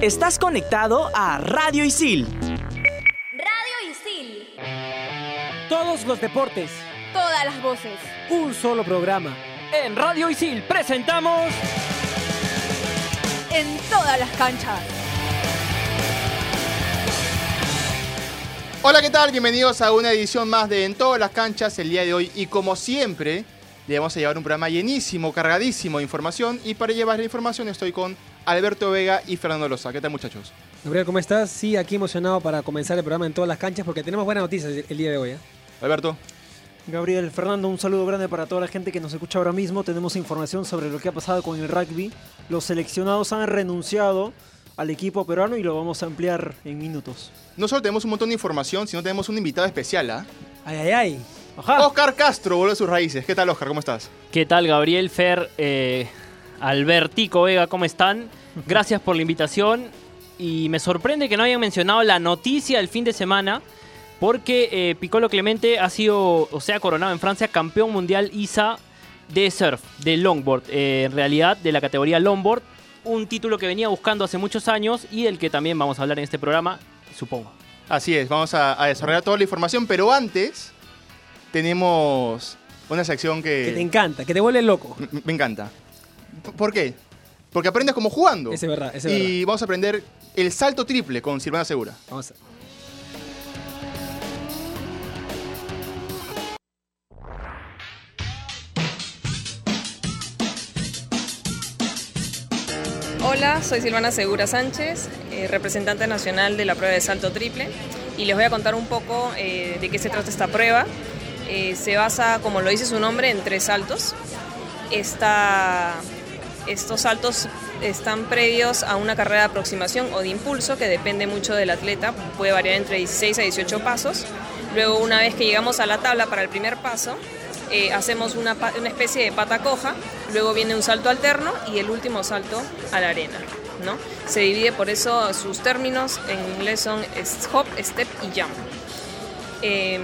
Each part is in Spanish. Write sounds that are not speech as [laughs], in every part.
Estás conectado a Radio Isil. Radio Isil. Todos los deportes. Todas las voces. Un solo programa. En Radio Isil presentamos. En todas las canchas. Hola, ¿qué tal? Bienvenidos a una edición más de En todas las canchas el día de hoy. Y como siempre, le vamos a llevar un programa llenísimo, cargadísimo de información. Y para llevar la información estoy con Alberto Vega y Fernando Loza. ¿Qué tal, muchachos? Gabriel, ¿cómo estás? Sí, aquí emocionado para comenzar el programa en todas las canchas porque tenemos buenas noticias el día de hoy. ¿eh? Alberto. Gabriel, Fernando, un saludo grande para toda la gente que nos escucha ahora mismo. Tenemos información sobre lo que ha pasado con el rugby. Los seleccionados han renunciado al equipo peruano y lo vamos a ampliar en minutos. No solo tenemos un montón de información, sino tenemos un invitado especial, ¿ah? Ay, ay, ay. Ajá. Oscar Castro, vuelve a sus raíces. ¿Qué tal, Oscar? ¿Cómo estás? ¿Qué tal, Gabriel, Fer, eh, Albertico Vega? ¿Cómo están? Gracias por la invitación. Y me sorprende que no hayan mencionado la noticia del fin de semana, porque eh, Piccolo Clemente ha sido, o sea, coronado en Francia campeón mundial ISA de surf, de longboard, eh, en realidad de la categoría longboard, un título que venía buscando hace muchos años y del que también vamos a hablar en este programa, supongo. Así es, vamos a, a desarrollar toda la información, pero antes tenemos una sección que, Que te encanta, que te vuelve loco. me encanta. ¿Por qué? Porque aprendes como jugando. Ese es verdad, ese es y vamos a aprender el salto triple con Silvana Segura. Vamos a... Hola, soy Silvana Segura Sánchez, eh, representante nacional de la prueba de salto triple y les voy a contar un poco eh, de qué se trata esta prueba. Eh, se basa, como lo dice su nombre, en tres saltos. Esta- estos saltos están previos a una carrera de aproximación o de impulso que depende mucho del atleta, puede variar entre 16 a 18 pasos. Luego, una vez que llegamos a la tabla para el primer paso, eh, hacemos una, especie de pata coja, luego viene un salto alterno y el último salto a la arena. ¿no? Se divide por eso sus términos, en inglés son hop, step y jump. Eh,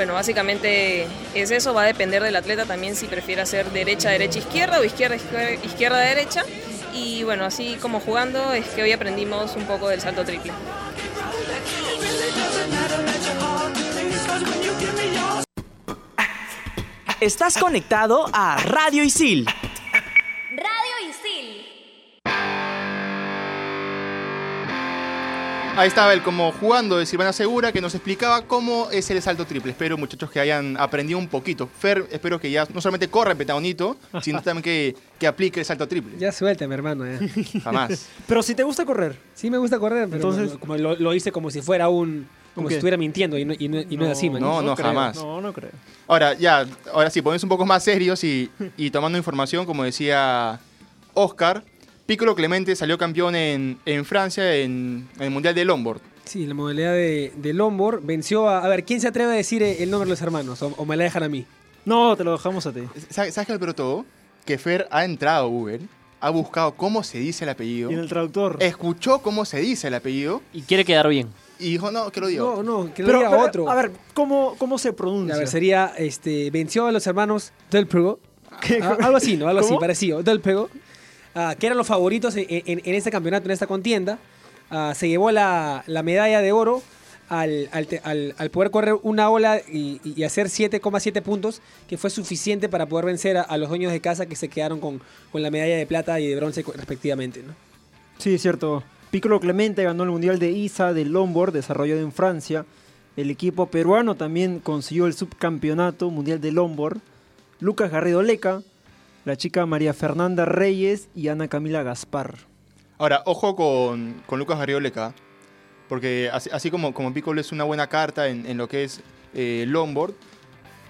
bueno, básicamente es eso, va a depender del atleta también si prefiere hacer derecha, derecha, izquierda o izquierda, izquierda, derecha. Y bueno, así como jugando es que hoy aprendimos un poco del salto triple. Estás conectado a Radio Isil. Ahí estaba él como jugando de Silvana Segura que nos explicaba cómo es el salto triple. Espero muchachos que hayan aprendido un poquito. Fer, espero que ya no solamente corra en petagonito, sino también que, que aplique el salto triple. Ya suelta, mi hermano. ya. [laughs] Jamás. Pero si te gusta correr, Sí me gusta correr, pero Entonces- no- como lo, lo hice como si fuera un... Como si estuviera mintiendo y no, y no- y no es así, man. No, no, creo. jamás. No, no creo. Ahora, ya, ahora sí, ponemos un poco más serios y, y tomando información, como decía Oscar, Piccolo Clemente salió campeón en, en Francia en, en el Mundial de Longboard. Sí, la modalidad de, de longboard venció a... A ver, ¿quién se atreve a decir el nombre de los hermanos? O, o me la dejan a mí. No, te lo dejamos a ti. ¿Sabes qué es todo? Que Fer ha entrado a Google, ha buscado cómo se dice el apellido, Y en el traductor. escuchó cómo se dice el apellido Y quiere quedar bien. y dijo, no, que lo digo. No, no, que lo pero, diga pero, otro. A ver, ¿cómo, cómo se pronuncia? A ver, sería, este, venció a los hermanos Del Pego. Ah, algo así, ¿no? Algo así, parecido. Del Pego. Ah, que eran los favoritos en, este campeonato, en esta contienda. Ah, se llevó la, la medalla de oro al, al al- poder correr una ola y, hacer 7,7 puntos, que fue suficiente para poder vencer a, los dueños de casa que se quedaron con, con la medalla de plata y de bronce respectivamente, ¿no? Sí, cierto. Piccolo Clemente ganó el Mundial de ISA del longboard desarrollado en Francia. El equipo peruano también consiguió el subcampeonato mundial de longboard. Lucas Garrido Leca, la chica María Fernanda Reyes y Ana Camila Gaspar. Ahora, ojo con, con Lucas Garrioleca, porque así, así como, como Piccolo es una buena carta en, en lo que es eh, longboard,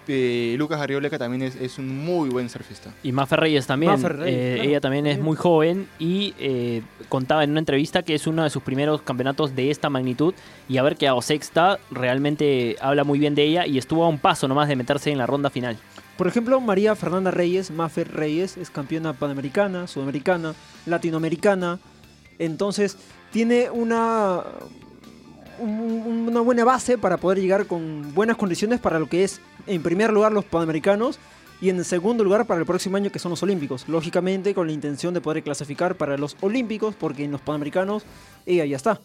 eh, Lucas Garrioleca también es, es un muy buen surfista. Y Mafe Reyes también. Mafe Reyes, Eh, claro. Ella también es muy joven y eh, contaba en una entrevista que es uno de sus primeros campeonatos de esta magnitud. Y a ver que a sexta realmente habla muy bien de ella y estuvo a un paso nomás de meterse en la ronda final. Por ejemplo, María Fernanda Reyes, Mafer Reyes, es campeona panamericana, sudamericana, latinoamericana. Entonces, tiene una, un- una buena base para poder llegar con buenas condiciones para lo que es, en primer lugar, los panamericanos Y en segundo lugar para el próximo año que son los Olímpicos. Lógicamente con la intención de poder clasificar para los Olímpicos porque en los Panamericanos ella ya está.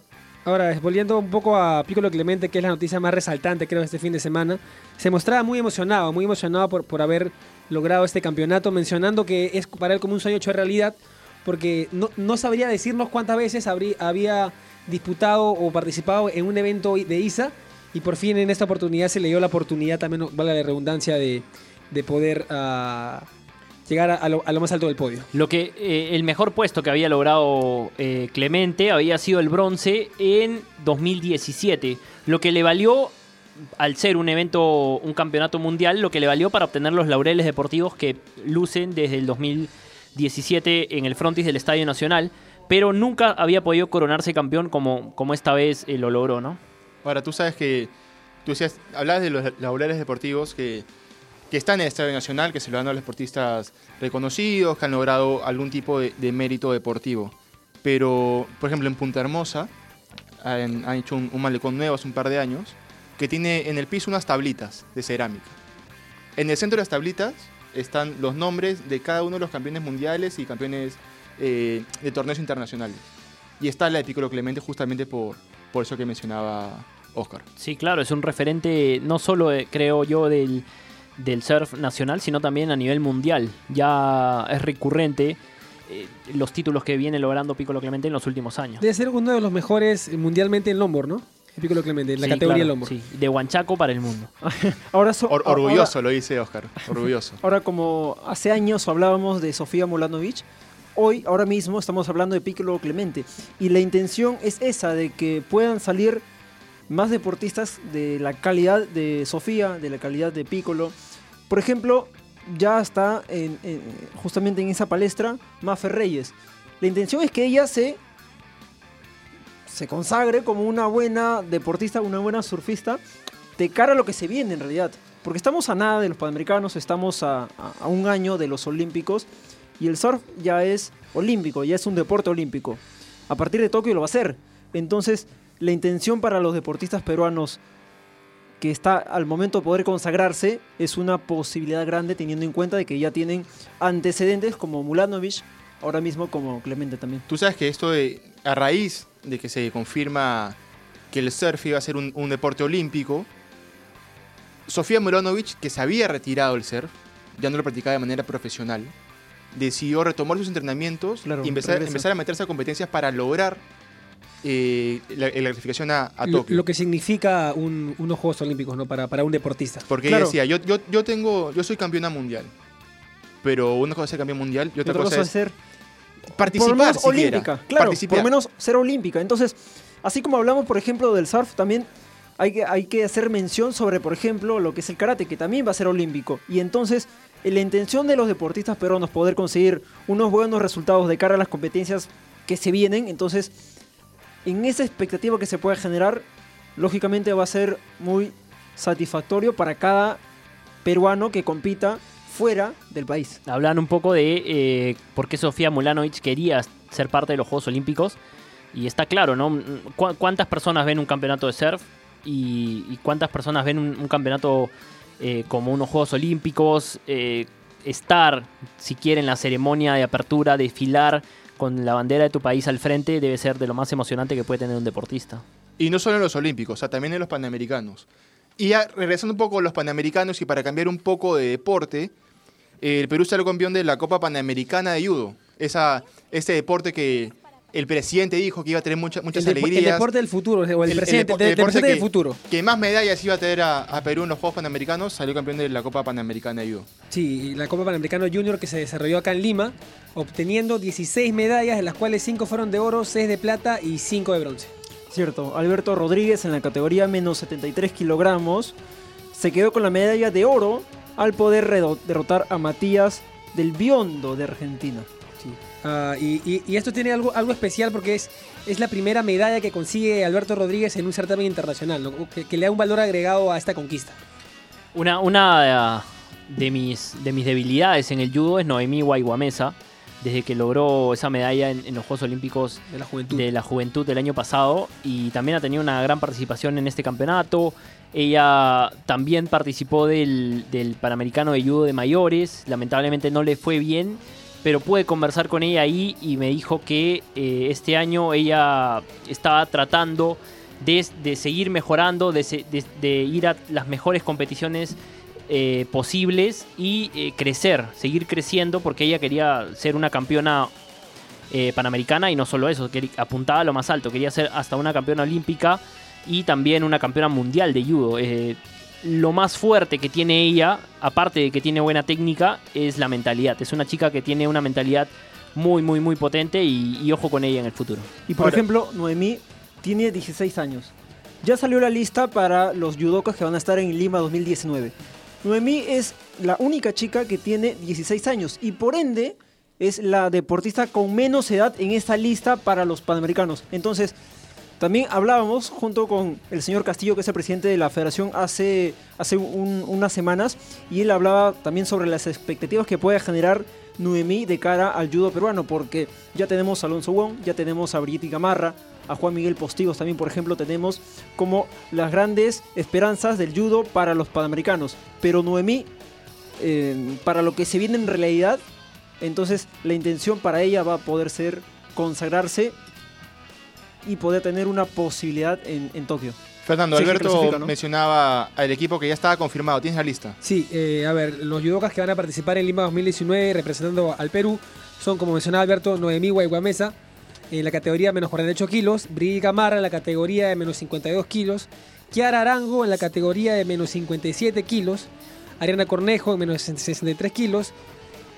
Ahora, volviendo un poco a Piccolo Clemente, que es la noticia más resaltante, creo, de este fin de semana, se mostraba muy emocionado, muy emocionado por, por haber logrado este campeonato, mencionando que es para él como un sueño hecho realidad, porque no, no sabría decirnos cuántas veces habría, había disputado o participado en un evento de ISA, y por fin en esta oportunidad se le dio la oportunidad, también vale la redundancia, de, de poder ah, llegar a, a lo, a lo más alto del podio. Lo que eh, el mejor puesto que había logrado eh, Clemente había sido el bronce en 2017, lo que le valió al ser un evento, un campeonato mundial, lo que le valió para obtener los laureles deportivos que lucen desde el 2017 en el frontis del Estadio Nacional, pero nunca había podido coronarse campeón como, como esta vez eh, lo logró, ¿no? Ahora, tú sabes que. Tú decías, hablabas de los laureles deportivos que, que están en el Estadio Nacional, que se lo dan a los deportistas reconocidos, que han logrado algún tipo de, de mérito deportivo. Pero, por ejemplo, en Punta Hermosa han, han hecho un, un malecón nuevo hace un par de años que tiene en el piso unas tablitas de cerámica. En el centro de las tablitas están los nombres de cada uno de los campeones mundiales y campeones eh, de torneos internacionales. Y está la de Piccolo Clemente justamente por, por eso que mencionaba Oscar. Sí, claro, es un referente no solo, eh, creo yo, del, del surf nacional, sino también a nivel mundial. Ya es recurrente eh, los títulos que viene logrando Piccolo Clemente en los últimos años. Debe ser uno de los mejores mundialmente en longboard, ¿no? Piccolo Clemente, en la Sí, categoría claro, sí, de Huanchaco para el mundo. [laughs] Ahora so- Or- ahora- orgulloso, lo dice Oscar. Orgulloso. [laughs] Ahora, como hace años hablábamos de Sofía Mulanovic, hoy, ahora mismo, estamos hablando de Piccolo Clemente. Y la intención es esa, de que puedan salir más deportistas de la calidad de Sofía, de la calidad de Piccolo. Por ejemplo, ya está en- en- justamente en esa palestra Mafe Reyes. La intención es que ella se, se consagre como una buena deportista, una buena surfista, de cara a lo que se viene en realidad. Porque estamos a nada de los Panamericanos, estamos a, a- a un año de los Olímpicos y el surf ya es olímpico, ya es un deporte olímpico. A partir de Tokio lo va a ser. Entonces, la intención para los deportistas peruanos que está al momento de poder consagrarse es una posibilidad grande teniendo en cuenta de que ya tienen antecedentes como Mulanovic, ahora mismo como Clemente también. Tú sabes que esto de, a raíz de que se confirma que el surf iba a ser un, un deporte olímpico, Sofía Muranovic, que se había retirado del surf, ya no lo practicaba de manera profesional, decidió retomar sus entrenamientos Claro, y empezar, empezar a meterse a competencias para lograr eh, la, la clasificación a, a Tokio. lo que significa un- unos Juegos Olímpicos, ¿no? Para, para un deportista. Porque Claro. ella decía, yo, yo, yo, tengo, yo soy campeona mundial, pero una cosa es ser campeón mundial y Y otra, cosa, es ser participar por menos siquiera. olímpica, claro, Participar. por lo menos ser olímpica. Entonces, así como hablamos, por ejemplo, del surf, también hay que, hay que hacer mención sobre, por ejemplo, lo que es el karate, que también va a ser olímpico. Y entonces, eh, la intención de los deportistas peruanos poder conseguir unos buenos resultados de cara a las competencias que se vienen, entonces, en esa expectativa que se puede generar, lógicamente va a ser muy satisfactorio para cada peruano que compita fuera del país. Hablan un poco de eh, por qué Sofía Mulanovic quería ser parte de los Juegos Olímpicos. Y está claro, ¿no? ¿Cu- ¿Cuántas personas ven un campeonato de surf? Y, y cuántas personas ven un, un campeonato eh, como unos Juegos Olímpicos? Eh, estar, si quieren, en la ceremonia de apertura, desfilar con la bandera de tu país al frente, debe ser de lo más emocionante que puede tener un deportista. Y no solo en los Olímpicos, también en los Panamericanos. Y ya regresando un poco a los Panamericanos y para cambiar un poco de deporte, el Perú salió campeón de la Copa Panamericana de Judo. Esa, ese deporte que el presidente dijo que iba a tener mucha- muchas El, depo- el alegrías. deporte del futuro, o el, El- el presente, depo- del- el deporte futuro. que más medallas iba a tener a, a Perú en los Juegos Panamericanos, salió campeón de la Copa Panamericana de Judo. Sí, la Copa Panamericana Junior que se desarrolló acá en Lima, obteniendo 16 medallas, de las cuales 5 fueron de oro, 6 de plata y 5 de bronce. Cierto, Alberto Rodríguez en la categoría menos 73 kilogramos se quedó con la medalla de oro al poder derrotar a Matías del Biondo de Argentina. Ah, y, y- y esto tiene algo, algo especial porque es, es la primera medalla que consigue Alberto Rodríguez en un certamen internacional, ¿no? que, que le da un valor agregado a esta conquista. Una, una de, mis, de mis debilidades en el judo es Noemí Guayguamesa, desde que logró esa medalla en, en los Juegos Olímpicos De la juventud. de la juventud del año pasado y también ha tenido una gran participación en este campeonato. Ella también participó del, del Panamericano de Judo de Mayores, lamentablemente no le fue bien, pero pude conversar con ella ahí y me dijo que eh, este año ella estaba tratando de, de seguir mejorando, de, de- ir a las mejores competiciones eh, posibles y eh, crecer, seguir creciendo porque ella quería ser una campeona panamericana y no solo eso, que apuntaba a lo más alto, quería ser hasta una campeona olímpica y también una campeona mundial de judo. Lo más fuerte que tiene ella, aparte de que tiene buena técnica, es la mentalidad. Es una chica que tiene una mentalidad muy, muy, muy potente y, y ojo con ella en el futuro. Y por Ahora- ejemplo, Noemí tiene 16 años. Ya salió la lista para los judokas que van a estar en Lima 2019. Noemí es la única chica que tiene 16 años y por ende es la deportista con menos edad en esta lista para los panamericanos. Entonces, también hablábamos junto con el señor Castillo, que es el presidente de la federación, hace, hace un- unas semanas, y él hablaba también sobre las expectativas que puede generar Noemí de cara al judo peruano, porque ya tenemos a Alonso Wong, ya tenemos a Brigitte Gamarra, a Juan Miguel Postigos también, por ejemplo, tenemos como las grandes esperanzas del judo para los panamericanos. Pero Noemí, eh, para lo que se viene en realidad, entonces la intención para ella va a poder ser consagrarse y poder tener una posibilidad en, en Tokio. Fernando, Sí, Alberto mencionaba al equipo que ya estaba confirmado. ¿Tienes la lista? Sí, eh, a ver, los judokas que van a participar en Lima 2019 representando al Perú son, como mencionaba Alberto, Noemí Guayguamesa en la categoría de menos 48 kilos, Brigitte Gamarra en la categoría de menos 52 kilos, Kiara Arango en la categoría de menos 57 kilos, Ariana Cornejo en menos 63 kilos,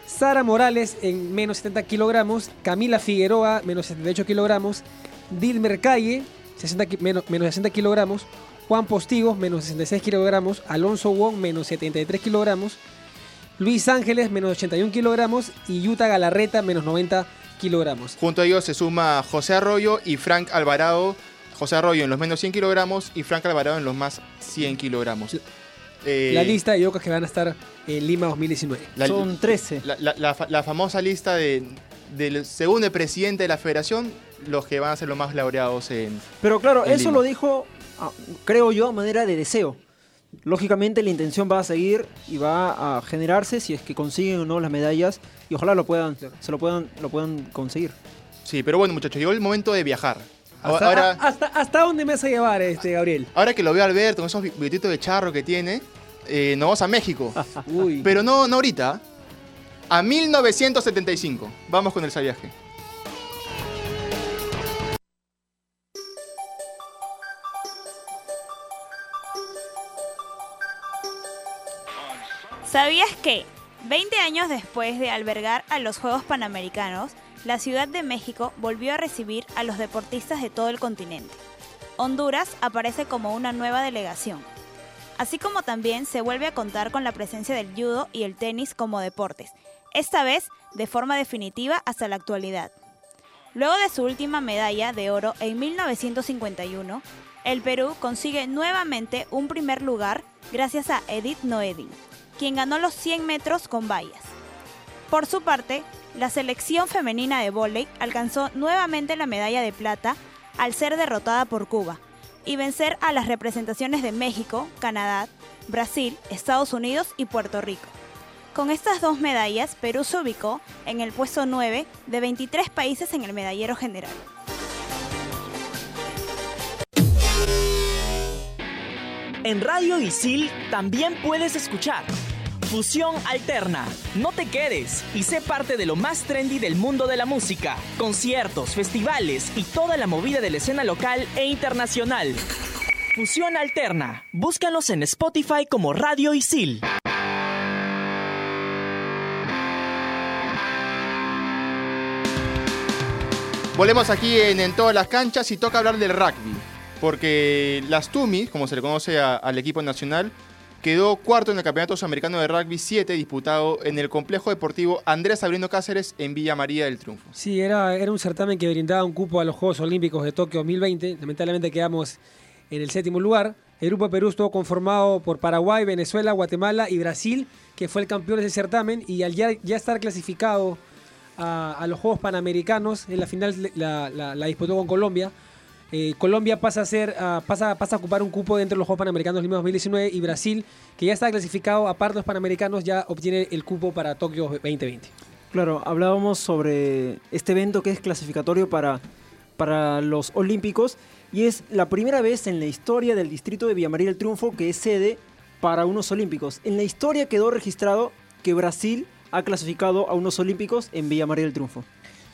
Sara Morales en menos 70 kilogramos, Camila Figueroa menos 78 kilogramos, Dilmer Calle 60 ki- menos, menos 60 kilogramos, Juan Postigos menos 66 kilogramos, Alonso Wong menos 73 kilogramos, Luis Ángeles menos 81 kilogramos y Yuta Galarreta menos 90 kilogramos. Junto a ellos se suma José Arroyo y Frank Alvarado. José Arroyo en los menos 100 kilogramos y Frank Alvarado en los más 100 kilogramos. Eh, La lista de yudokas que van a estar en Lima 2019. la- Son 13. la, la- la fa- la famosa lista de, del según el presidente de la federación, los que van a ser los más laureados en... Pero claro, En eso Lima. lo dijo, ah, creo yo, a manera de deseo. Lógicamente la intención va a seguir y va a generarse si es que consiguen o no las medallas y ojalá lo puedan, se lo puedan, lo puedan conseguir. Sí, pero bueno muchachos, llegó el momento de viajar. Hasta, Ahora, a- hasta, ¿Hasta dónde me vas a llevar, este, Gabriel? ahora que lo veo a Alberto con esos bi- billetitos de charro que tiene, eh, nos vamos a México. [laughs] Uy. Pero no, no ahorita. A 1975. Vamos con el viaje. ¿Sabías que, 20 años después de albergar a los Juegos Panamericanos, la Ciudad de México volvió a recibir a los deportistas de todo el continente? Honduras aparece como una nueva delegación, así como también se vuelve a contar con la presencia del judo y el tenis como deportes, esta vez de forma definitiva hasta la actualidad. Luego de su última medalla de oro en 1951, el Perú consigue nuevamente un primer lugar gracias a Edith Noedin, quien ganó los 100 metros con vallas. Por su parte, la selección femenina de vóley alcanzó nuevamente la medalla de plata al ser derrotada por Cuba y vencer a las representaciones de México, Canadá, Brasil, Estados Unidos y Puerto Rico. Con estas dos medallas, Perú se ubicó en el puesto 9 de 23 países en el medallero general. En Radio Isil también puedes escuchar Fusión Alterna. No te quedes y sé parte de lo más trendy del mundo de la música, conciertos, festivales y toda la movida de la escena local e internacional. Fusión Alterna. Búscanos en Spotify como Radio Isil. Volvemos aquí en, en todas las canchas y toca hablar del rugby. Porque las Tumis, como se le conoce al equipo nacional, quedó cuarto en el Campeonato Sudamericano de Rugby 7 disputado en el Complejo Deportivo Andrés Sabrino Cáceres en Villa María del Triunfo. Sí, era, era un certamen que brindaba un cupo a los Juegos Olímpicos de Tokio 2020. Lamentablemente quedamos en el séptimo lugar. El grupo Perú estuvo conformado por Paraguay, Venezuela, Guatemala y Brasil, que fue el campeón de ese certamen. Y al ya, estar clasificado a, los Juegos Panamericanos. En la final la disputó con Colombia. Eh, Colombia pasa a, ser, ah, a ocupar un cupo dentro de los Juegos Panamericanos Lima 2019 y Brasil, que ya está clasificado aparte de los Panamericanos, ya obtiene el cupo para Tokio 2020. Claro, hablábamos sobre este evento que es clasificatorio para, para los Olímpicos y es la primera vez en la historia del distrito de Villamaría del Triunfo que es sede para unos Olímpicos. En la historia quedó registrado que Brasil ha clasificado a unos Olímpicos en Villamaría del Triunfo.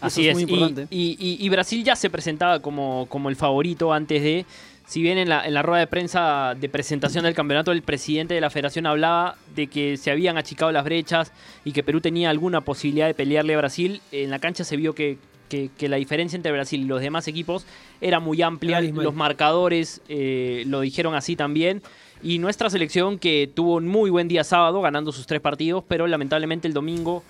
Así eso es. muy y- importante. Y, y- y Brasil ya se presentaba como, como el favorito antes de. Si bien en la, en la rueda de prensa de presentación del campeonato, el presidente de la federación hablaba de que se habían achicado las brechas y que Perú tenía alguna posibilidad de pelearle a Brasil, en la cancha se vio que, que- que la diferencia entre Brasil y los demás equipos era muy amplia. Los marcadores eh, lo dijeron así también. Y nuestra selección que tuvo un muy buen día sábado, ganando sus tres partidos, pero lamentablemente el domingo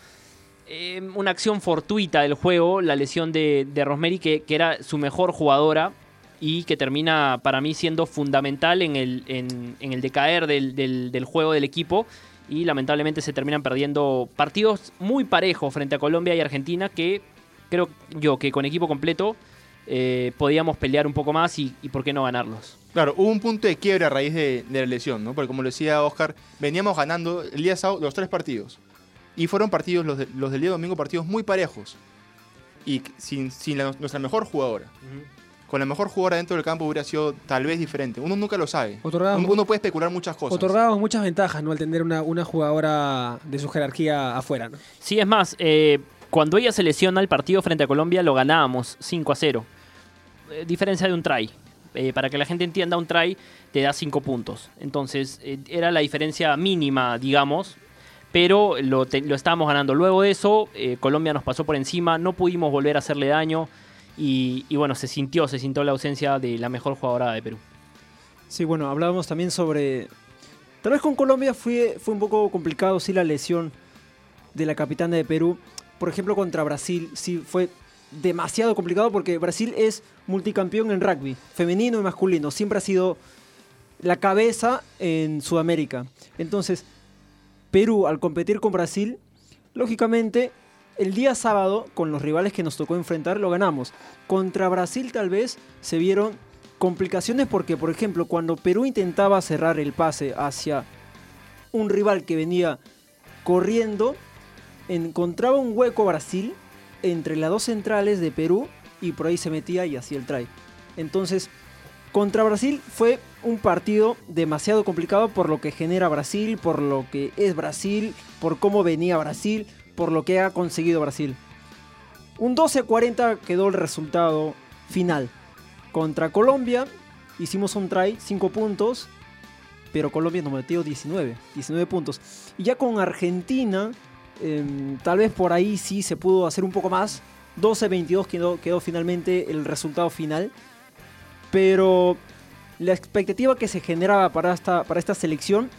eh, una acción fortuita del juego, la lesión de, de que era su mejor jugadora y que termina para mí siendo fundamental en el, en, en el decaer del, del- del juego del equipo. Y lamentablemente se terminan perdiendo partidos muy parejos frente a Colombia y Argentina que creo yo que con equipo completo eh, podíamos pelear un poco más y, y por qué no ganarlos. Claro, hubo un punto de quiebre a raíz de, de la lesión, ¿no? Porque como lo decía Oscar, veníamos ganando el día sábado los tres partidos. Y fueron partidos, los, de- los del día domingo, partidos muy parejos. Y sin, sin la- nuestra mejor jugadora. Con la mejor jugadora dentro del campo hubiera sido tal vez diferente. Uno nunca lo sabe. Uno puede especular muchas cosas. Otorgábamos muchas ventajas ¿no? al tener una, una jugadora de su jerarquía afuera. ¿no? Sí, es más, eh, cuando ella se lesiona el partido frente a Colombia lo ganábamos 5 a 0. Eh, diferencia de un try. Eh, para que la gente entienda, un try te da 5 puntos. Entonces, eh, era la diferencia mínima, digamos, pero lo, estábamos ganando. Luego de eso, eh, Colombia nos pasó por encima, no pudimos volver a hacerle daño y, y bueno, se sintió, se sintió la ausencia de la mejor jugadora de Perú. Sí, bueno, hablábamos también sobre... Tal vez con Colombia fue, fue un poco complicado, sí, la lesión de la capitana de Perú. Por ejemplo, contra Brasil, sí, fue demasiado complicado porque Brasil es multicampeón en rugby, femenino y masculino. Siempre ha sido la cabeza en Sudamérica. Entonces, Perú, al competir con Brasil, lógicamente, el día sábado, con los rivales que nos tocó enfrentar, lo ganamos. Contra Brasil tal vez se vieron complicaciones porque, por ejemplo, cuando Perú intentaba cerrar el pase hacia un rival que venía corriendo, encontraba un hueco Brasil entre las dos centrales de Perú y por ahí se metía y hacía el try. Entonces, contra Brasil fue un partido demasiado complicado por lo que genera Brasil, por lo que es Brasil, por cómo venía Brasil, por lo que ha conseguido Brasil. Un 12-40 quedó el resultado final. Contra Colombia hicimos un try, 5 puntos, pero Colombia nos metió 19, 19 puntos. Y ya con Argentina, em, tal vez por ahí sí se pudo hacer un poco más. 12-22 quedó, quedó finalmente el resultado final. Pero la expectativa que se generaba para esta, para esta selección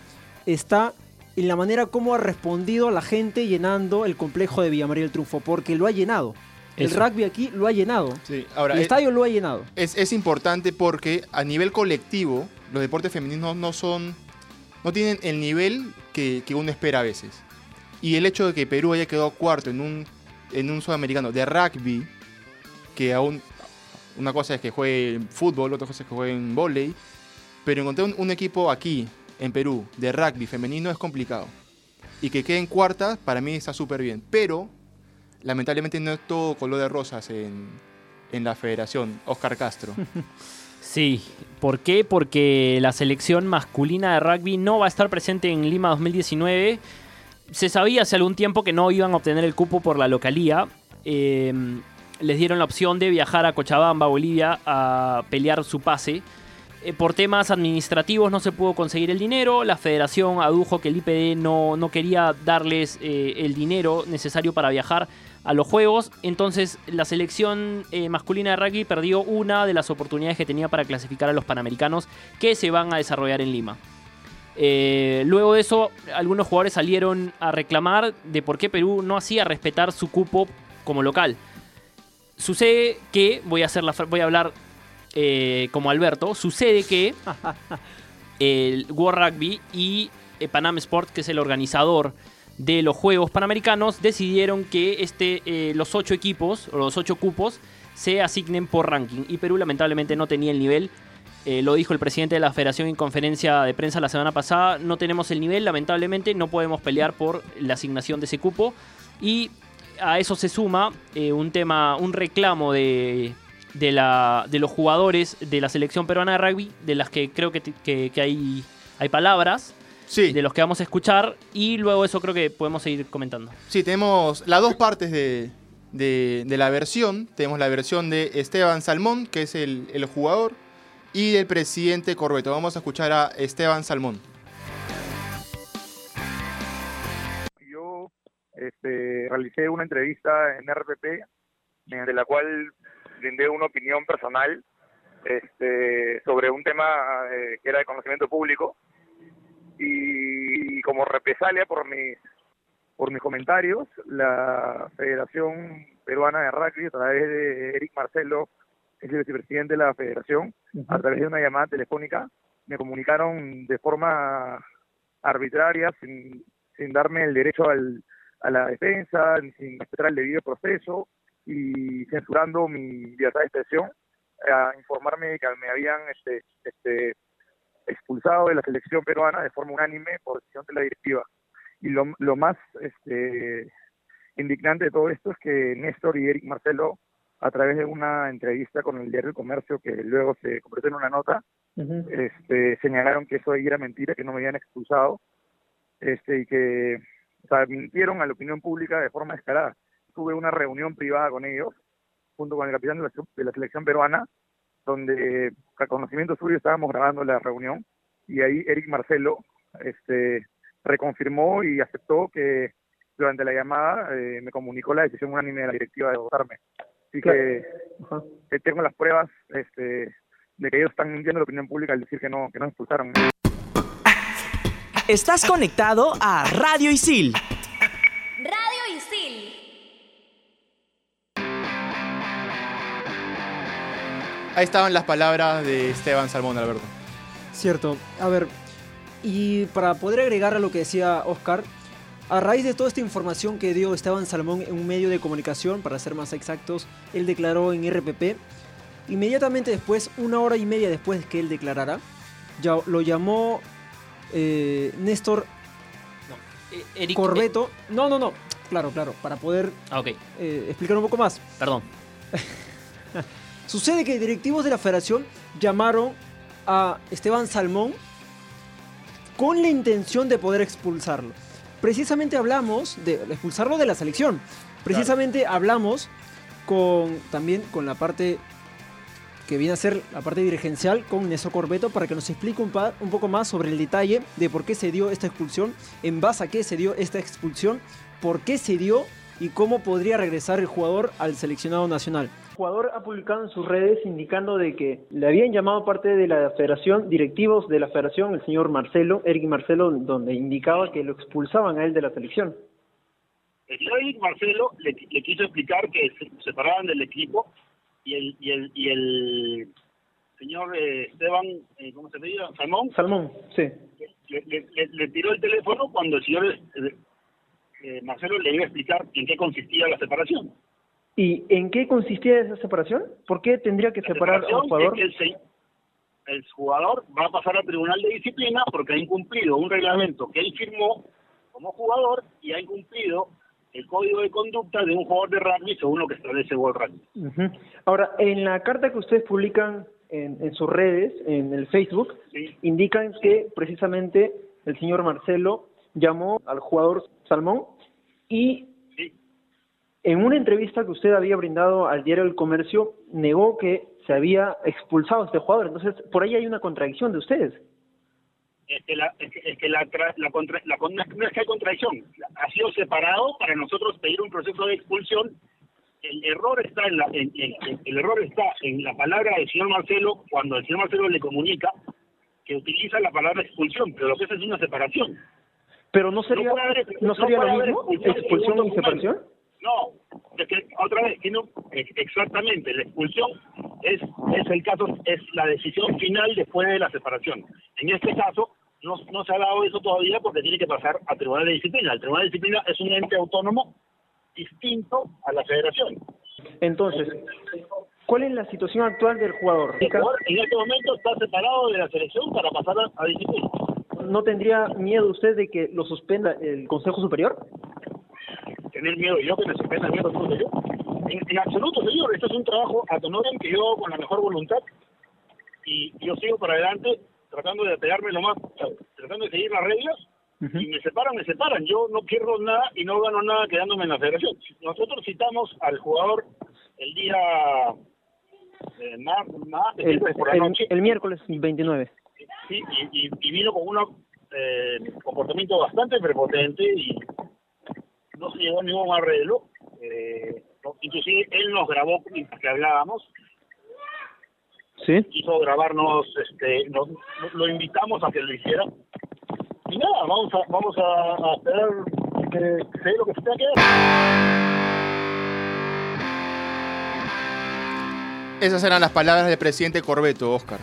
está en la manera como ha respondido la gente llenando el complejo de Villa María del Triunfo, porque lo ha llenado. El rugby aquí lo ha llenado. Sí, ahora, el eh, estadio lo ha llenado. es, es importante porque a nivel colectivo, los deportes femeninos no son. no tienen el nivel que, que uno espera a veces. Y el hecho de que Perú haya quedado cuarto en un, en un sudamericano de rugby, que aún. Una cosa es que juegue fútbol, otra cosa es que juegue en volei. Pero encontrar un, un equipo aquí, en Perú, de rugby femenino es complicado. Y que quede en cuarta, para mí está súper bien. Pero, lamentablemente, no es todo color de rosas en, en la federación. Oscar Castro. [laughs] Sí, ¿por qué? Porque la selección masculina de rugby no va a estar presente en Lima 2019. Se sabía hace algún tiempo que no iban a obtener el cupo por la localía. Eh, les dieron la opción de viajar a Cochabamba, Bolivia, a pelear su pase. Eh, por temas administrativos no se pudo conseguir el dinero. La federación adujo que el IPD no, no quería darles eh, el dinero necesario para viajar a los juegos. Entonces la selección eh, masculina de rugby perdió una de las oportunidades que tenía para clasificar a los panamericanos que se van a desarrollar en Lima. Luego de eso, algunos jugadores salieron a reclamar de por qué Perú no hacía respetar su cupo como local. Sucede que, voy a, hacer la, voy a hablar eh, como Alberto, sucede que [laughs] el World Rugby y eh, Panam Sport, que es el organizador de los Juegos Panamericanos decidieron que este, eh, los ocho equipos o los ocho cupos se asignen por ranking y Perú lamentablemente no tenía el nivel. Eh, lo dijo el presidente de la federación en conferencia de prensa la semana pasada. No tenemos el nivel, lamentablemente no podemos pelear por la asignación de ese cupo. Y a eso se suma eh, un tema, un reclamo de, de, la, de los jugadores de la selección peruana de rugby, de las que creo que, que- que hay, hay palabras, Sí, de los que vamos a escuchar. Y luego eso creo que podemos seguir comentando. sí, tenemos las dos partes de, de- de la versión. Tenemos la versión de Esteban Salmón, que es el, el jugador, y del presidente Corbeto. Vamos a escuchar a Esteban Salmón. Este, realicé una entrevista en RPP mediante la cual brindé una opinión personal este, sobre un tema eh, que era de conocimiento público. Y, como represalia por mis por mis comentarios la Federación Peruana de Rugby a través de Eric Marcelo es el vicepresidente de la federación a través de una llamada telefónica me comunicaron de forma arbitraria sin sin darme el derecho al, a la defensa, sin respetar el debido proceso y censurando mi libertad de expresión, a informarme de que me habían este, este, expulsado de la selección peruana de forma unánime por decisión de la directiva. Y lo, lo más este, indignante de todo esto es que Néstor y Eric Marcelo, a través de una entrevista con el diario El Comercio, que luego se convirtió en una nota, este, señalaron que eso era mentira, que no me habían expulsado, este, y que o sea, mintieron a la opinión pública de forma descarada. Tuve una reunión privada con ellos, junto con el capitán de la, de la selección peruana, donde a conocimiento suyo estábamos grabando la reunión, y ahí Eric Marcelo este, reconfirmó y aceptó que durante la llamada eh, me comunicó la decisión unánime de la directiva de votarme. Así que, que tengo las pruebas este, de que ellos están mintiendo a la opinión pública al decir que no, que no expulsaron. Estás conectado a Radio Isil. Radio Isil. Ahí estaban las palabras de Esteban Salmón, Alberto. Cierto. A ver, y para poder agregar a lo que decía Oscar, a raíz de toda esta información que dio Esteban Salmón en un medio de comunicación, para ser más exactos, él declaró en RPP. Inmediatamente después, una hora y media después que él declarara, ya lo llamó eh, Néstor Eh, Eric, Corbeto. No, no, no. Claro, claro, para poder eh, ah, eh, explicar un poco más. perdón. [laughs] Sucede que directivos de la federación llamaron a Esteban Salmón con la intención de poder expulsarlo. Precisamente hablamos de expulsarlo de la selección. Precisamente hablamos con también con la parte que viene a ser la parte dirigencial con Néstor Corbeto para que nos explique un, pa- un poco más sobre el detalle de por qué se dio esta expulsión, en base a qué se dio esta expulsión, por qué se dio y cómo podría regresar el jugador al seleccionado nacional. El jugador ha publicado en sus redes indicando de que le habían llamado parte de la federación, directivos de la federación, el señor Marcelo, Eric Marcelo, donde indicaba que lo expulsaban a él de la selección. El señor Eric Marcelo le, le quiso explicar que se separaban del equipo y el y el y el señor eh, Esteban, eh, ¿cómo se llama? Salmón, Salmón, sí. le, le- le- le tiró el teléfono cuando el señor eh, eh, Marcelo le iba a explicar en qué consistía la separación. ¿Y en qué consistía esa separación? ¿Por qué tendría que La separar a un jugador? es que el, el jugador va a pasar al tribunal de disciplina porque ha incumplido un reglamento que él firmó como jugador y ha incumplido el código de conducta de un jugador de rugby según lo que establece World Rugby. Ahora, en la carta que ustedes publican en, en sus redes, en el Facebook, Sí. indican que precisamente el señor Marcelo llamó al jugador Salmón y Sí. en una entrevista que usted había brindado al diario El Comercio, negó que se había expulsado a este jugador. Entonces, por ahí hay una contradicción de ustedes. Es que la, la, tra- la, contra- la no es que hay contradicción, ha sido separado para nosotros pedir un proceso de expulsión. El error está en la, en- el error está en la palabra del señor Marcelo cuando el señor Marcelo le comunica que utiliza la palabra expulsión, pero lo que es es una separación. Pero no sería, haber- ¿no no sería puede lo haber mismo, expulsión expulsión y separación. No, es que otra vez, ex- exactamente, la expulsión es, es el caso, es la decisión final después de la separación. En este caso, no, no se ha dado eso todavía porque tiene que pasar a Tribunal de Disciplina. El Tribunal de Disciplina es un ente autónomo distinto a la federación. Entonces, ¿cuál es la situación actual del jugador? El jugador en este momento está separado de la selección para pasar a, a disciplina. ¿No tendría miedo usted de que lo suspenda el Consejo Superior? Tener miedo yo que me suspenda el miedo yo. En, en absoluto, señor. Esto es un trabajo a que yo hago con la mejor voluntad y yo sigo para adelante tratando de apegarme lo más, tratando de seguir las reglas y me separan, me separan. Yo no pierdo nada y no gano nada quedándome en la federación. Nosotros citamos al jugador el día eh, más, más El, por la el- noche el miércoles 29. sí, y, y, y vino con un eh, comportamiento bastante prepotente y no se llevó ningún arreglo. Eh, no- inclusive él nos grabó mientras que hablábamos, ¿Sí? quiso grabarnos, este, nos- lo invitamos a que lo hiciera. Y nada, vamos a, vamos a, se dé lo que se tenga que dar. Esas eran las palabras del presidente Corbeto, Oscar.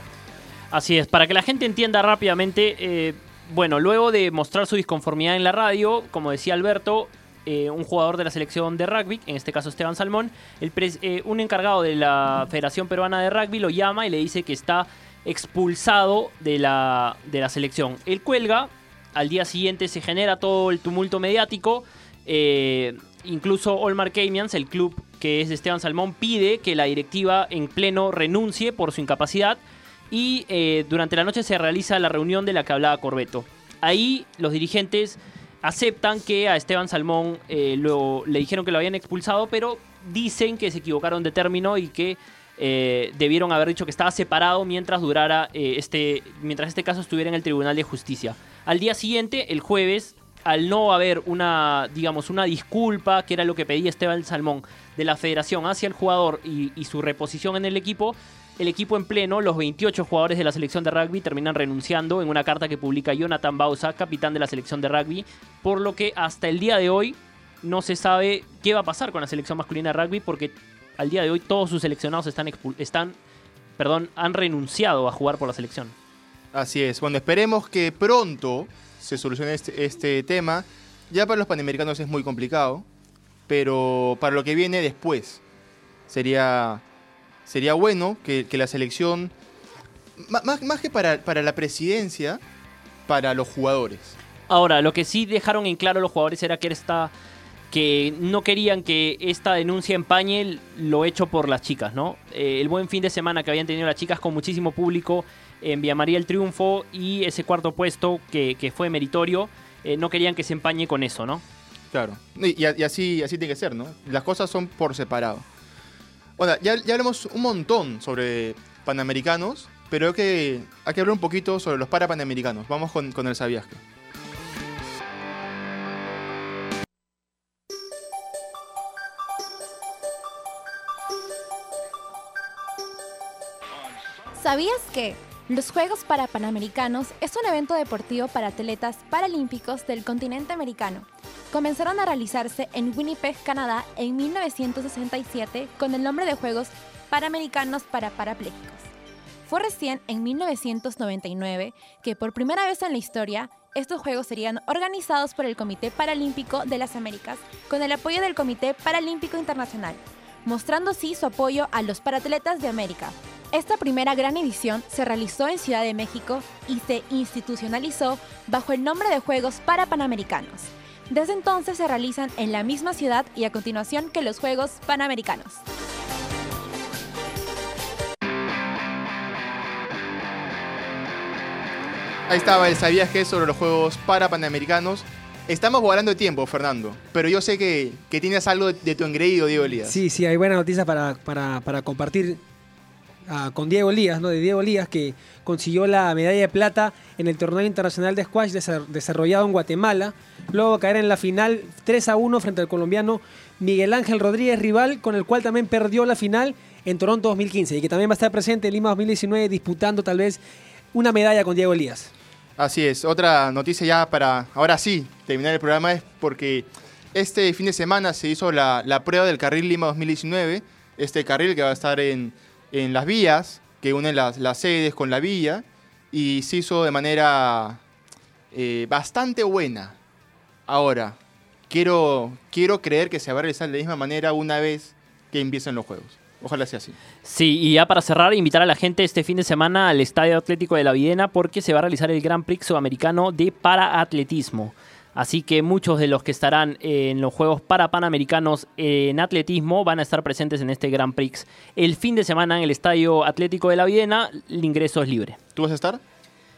Así es, para que la gente entienda rápidamente, eh, bueno, luego de mostrar su disconformidad en la radio, como decía Alberto, eh, un jugador de la selección de rugby, en este caso Esteban Salmón, el eh, un encargado de la Federación Peruana de Rugby lo llama y le dice que está expulsado de la, de la selección. Él cuelga, al día siguiente se genera todo el tumulto mediático, eh, incluso Olmar Caymians, el club que es de Esteban Salmón, pide que la directiva en pleno renuncie por su incapacidad y durante la noche se realiza la reunión de la que hablaba Corbeto. Ahí los dirigentes aceptan que a Esteban Salmón eh, lo- le dijeron que lo habían expulsado, pero dicen que se equivocaron de término y que eh, debieron haber dicho que estaba separado mientras durara eh, este, mientras este caso estuviera en el Tribunal de Justicia. Al día siguiente, el jueves, al no haber una, digamos, una disculpa, que era lo que pedía Esteban Salmón de la federación hacia el jugador y, y su reposición en el equipo, el equipo en pleno, los 28 jugadores de la selección de rugby terminan renunciando en una carta que publica Jonathan Bausa, capitán de la selección de rugby, por lo que hasta el día de hoy no se sabe qué va a pasar con la selección masculina de rugby porque al día de hoy todos sus seleccionados están, están perdón, han renunciado a jugar por la selección. Así es. Bueno, esperemos que pronto se solucione este, este tema. Ya para los panamericanos es muy complicado, pero para lo que viene después sería, sería bueno que, que la selección, más, más que para, para la presidencia, para los jugadores. Ahora, lo que sí dejaron en claro los jugadores era que esta que no querían que esta denuncia empañe lo hecho por las chicas, ¿no? Eh, el buen fin de semana que habían tenido las chicas con muchísimo público en Villa María el triunfo y ese cuarto puesto que, que fue meritorio, eh, no querían que se empañe con eso, ¿no? Claro. Y, y así, así tiene que ser, ¿no? Las cosas son por separado. Bueno, ya, ya hablamos un montón sobre panamericanos, pero hay que, hay que hablar un poquito sobre los parapanamericanos. Vamos con, con el sabías que. ¿Sabías que los Juegos para Panamericanos es un evento deportivo para atletas paralímpicos del continente americano? Comenzaron a realizarse en Winnipeg, Canadá, en 1967 con el nombre de Juegos Panamericanos para Parapléjicos. Fue recién en 1999 que por primera vez en la historia estos Juegos serían organizados por el Comité Paralímpico de las Américas con el apoyo del Comité Paralímpico Internacional, mostrando así su apoyo a los paratletas de América. Esta primera gran edición se realizó en Ciudad de México y se institucionalizó bajo el nombre de Juegos para Panamericanos. Desde entonces se realizan en la misma ciudad y a continuación que los Juegos Panamericanos. Ahí estaba el sabías que sobre los Juegos Parapanamericanos. Estamos volando de tiempo, Fernando, pero yo sé que, que tienes algo de, de tu engreído, Diego Elías. Sí, sí, hay buena noticia para, para, para compartir con Diego Elías, ¿no? De Diego Elías, que consiguió la medalla de plata en el torneo internacional de squash desa- desarrollado en Guatemala. Luego caer en la final 3 a 1 frente al colombiano Miguel Ángel Rodríguez Rival, con el cual también perdió la final en Toronto 2015 y que también va a estar presente en Lima 2019 disputando tal vez una medalla con Diego Elías. Así es, otra noticia ya para, ahora sí, terminar el programa es porque este fin de semana se hizo la, la prueba del carril Lima 2019, este carril que va a estar en, en las vías, que une las, las sedes con la villa, y se hizo de manera eh, bastante buena. Ahora, quiero, quiero creer que se va a realizar de la misma manera una vez que empiecen los juegos. Ojalá sea así. Sí, y ya para cerrar, invitar a la gente este fin de semana al Estadio Atlético de la Videna porque se va a realizar el Gran Prix Sudamericano de Paraatletismo. Así que muchos de los que estarán en los Juegos para Panamericanos en atletismo van a estar presentes en este Gran Prix. El fin de semana en el Estadio Atlético de la Videna, el ingreso es libre. ¿Tú vas a estar?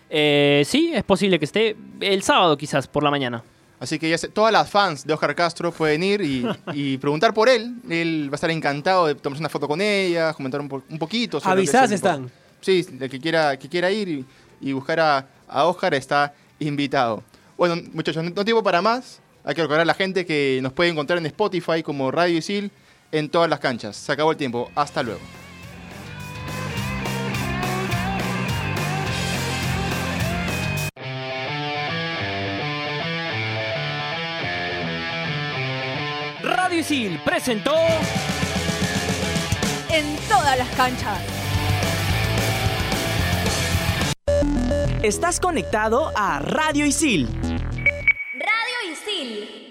Eh, sí, es posible que esté el sábado quizás por la mañana. Así que ya sé, todas las fans de Oscar Castro pueden ir y, [laughs] y preguntar por él. Él va a estar encantado de tomarse una foto con ella, comentar un, po- un poquito. sobre Avisadas están. Sí, el que quiera, que quiera ir y, y buscar a, a Oscar está invitado. Bueno, muchachos, no, no tiempo para más. Hay que recordar a la gente que nos puede encontrar en Spotify como Radio Isil en todas las canchas. Se acabó el tiempo. Hasta luego. Radio Isil presentó En todas las canchas. Estás conectado a Radio Isil Brasil.